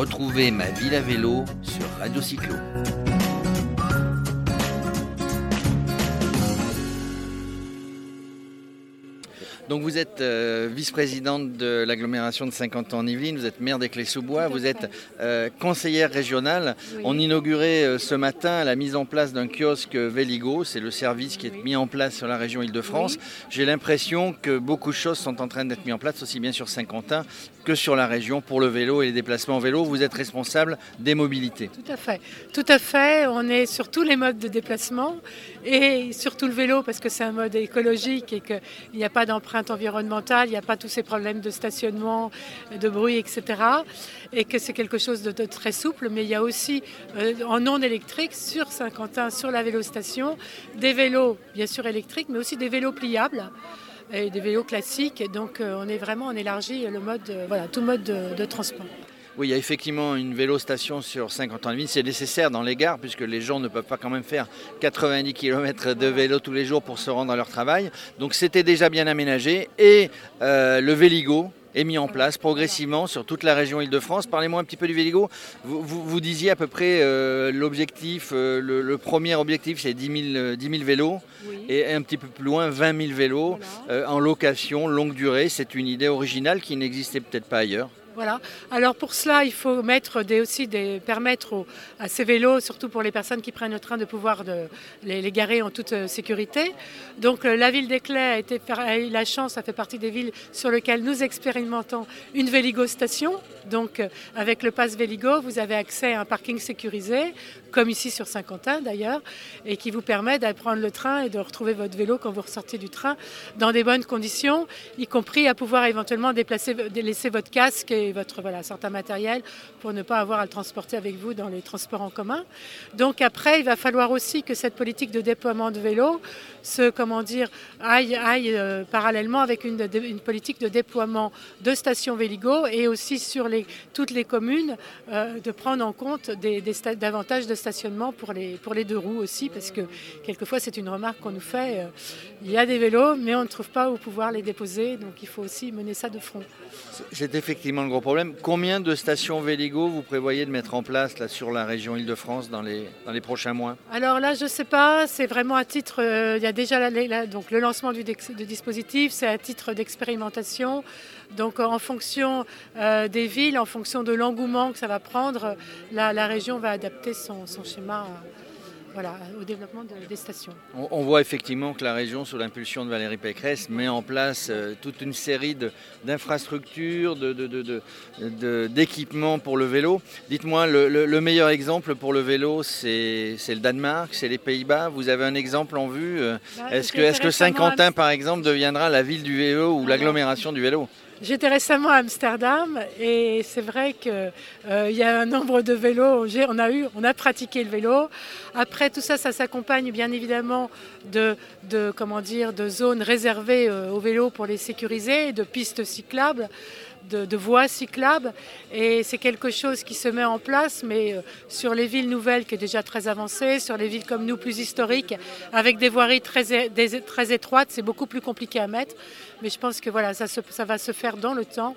Retrouvez ma ville à vélo sur Radio Cyclo. Donc vous êtes euh, vice-présidente de l'agglomération de Saint-Quentin-en-Yvelines, vous êtes maire des Clés-sous-Bois, vous êtes euh, conseillère régionale. On inaugurait euh, ce matin la mise en place d'un kiosque Véligo, c'est le service qui est mis en place sur la région Île-de-France. J'ai l'impression que beaucoup de choses sont en train d'être mises en place, aussi bien sur Saint-Quentin que sur la région pour le vélo et les déplacements en vélo. Vous êtes responsable des mobilités. Tout à fait. Tout à fait. On est sur tous les modes de déplacement et surtout le vélo parce que c'est un mode écologique et qu'il n'y a pas d'empreinte environnementale, il n'y a pas tous ces problèmes de stationnement, de bruit, etc. Et que c'est quelque chose de, très souple. Mais il y a aussi euh, en non électrique sur Saint-Quentin, sur la vélostation, des vélos bien sûr électriques, mais aussi des vélos pliables et des vélos classiques. donc euh, on est vraiment, élargit le mode, euh, voilà, tout mode de, transport. Oui, il y a effectivement une vélostation sur 50 ans de. C'est nécessaire dans les gares puisque les gens ne peuvent pas quand même faire 90 km de vélo tous les jours pour se rendre à leur travail. Donc c'était déjà bien aménagé. Et euh, le Véligo, est mis en place progressivement sur toute la région Île-de-France. Parlez-moi un petit peu du Véligo. Vous, vous, disiez à peu près euh, l'objectif, euh, le, premier objectif c'est 10 000, vélos et un petit peu plus loin 20 000 vélos en location longue durée. C'est une idée originale qui n'existait peut-être pas ailleurs. Voilà. Alors pour cela, il faut mettre aussi permettre à ces vélos, surtout pour les personnes qui prennent le train, de pouvoir les, garer en toute euh, sécurité. Donc euh, la ville d'Éclay a, a, eu la chance, ça fait partie des villes sur lesquelles nous expérimentons une Véligo station. Donc euh, avec le pass Véligo, vous avez accès à un parking sécurisé, comme ici sur Saint-Quentin d'ailleurs, et qui vous permet d'aller prendre le train et de retrouver votre vélo quand vous ressortez du train dans des bonnes conditions, y compris à pouvoir éventuellement déplacer, laisser votre casque votre voilà, certain matériel pour ne pas avoir à le transporter avec vous dans les transports en commun. Donc après, il va falloir aussi que cette politique de déploiement de vélos se, comment dire, aille, aille euh, parallèlement avec une, une, politique de déploiement de stations Véligo et aussi sur les, toutes les communes euh, de prendre en compte des, davantage de stationnement pour les, pour les deux roues aussi, parce que quelquefois c'est une remarque qu'on nous fait. Euh, il y a des vélos, mais on ne trouve pas où pouvoir les déposer, donc il faut aussi mener ça de front. C'est effectivement gros problème. Combien de stations Véligo vous prévoyez de mettre en place là, sur la région Île-de-France dans les, dans les prochains mois? Alors là, je ne sais pas, c'est vraiment à titre, euh, il y a déjà donc le lancement du, dispositif, c'est à titre d'expérimentation. Donc en fonction euh, des villes, en fonction de l'engouement que ça va prendre, la, région va adapter son schéma voilà, au développement des stations. On, voit effectivement que la région, sous l'impulsion de Valérie Pécresse, met en place euh, toute une série d'infrastructures, d'équipements pour le vélo. Dites-moi, le, meilleur exemple pour le vélo, c'est le Danemark, c'est les Pays-Bas. Vous avez un exemple en vue euh, bah, Est-ce que, est que Saint-Quentin, par exemple, deviendra la ville du vélo ou l'agglomération du vélo? J'étais récemment à Amsterdam et c'est vrai qu'il euh, y a un nombre de vélos. On a, pratiqué le vélo. Après tout ça, ça s'accompagne bien évidemment de, de, comment dire, de zones réservées euh, aux vélos pour les sécuriser, de pistes cyclables de, voies cyclables. Et c'est quelque chose qui se met en place, mais euh, sur les villes nouvelles qui est déjà très avancée, sur les villes comme nous plus historiques, avec des voiries très, très étroites, c'est beaucoup plus compliqué à mettre. Mais je pense que voilà, ça, va se faire dans le temps.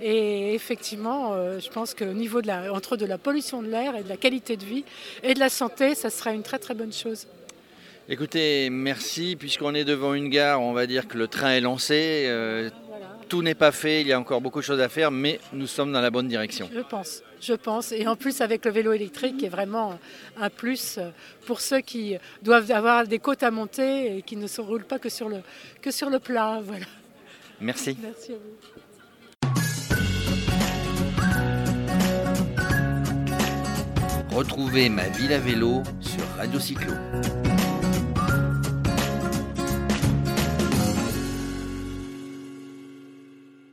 Et effectivement, euh, je pense qu'au niveau de la, entre de la pollution de l'air et de la qualité de vie et de la santé, ça sera une très très bonne chose. Écoutez, merci. Puisqu'on est devant une gare, on va dire que le train est lancé. Euh, tout n'est pas fait, il y a encore beaucoup de choses à faire, mais nous sommes dans la bonne direction. Je pense, je pense. Et en plus avec le vélo électrique, qui est vraiment un plus pour ceux qui doivent avoir des côtes à monter et qui ne se roulent pas que sur le, que sur le plat. Voilà. Merci. Merci à vous. Retrouvez ma ville à vélo sur Radio Cyclo.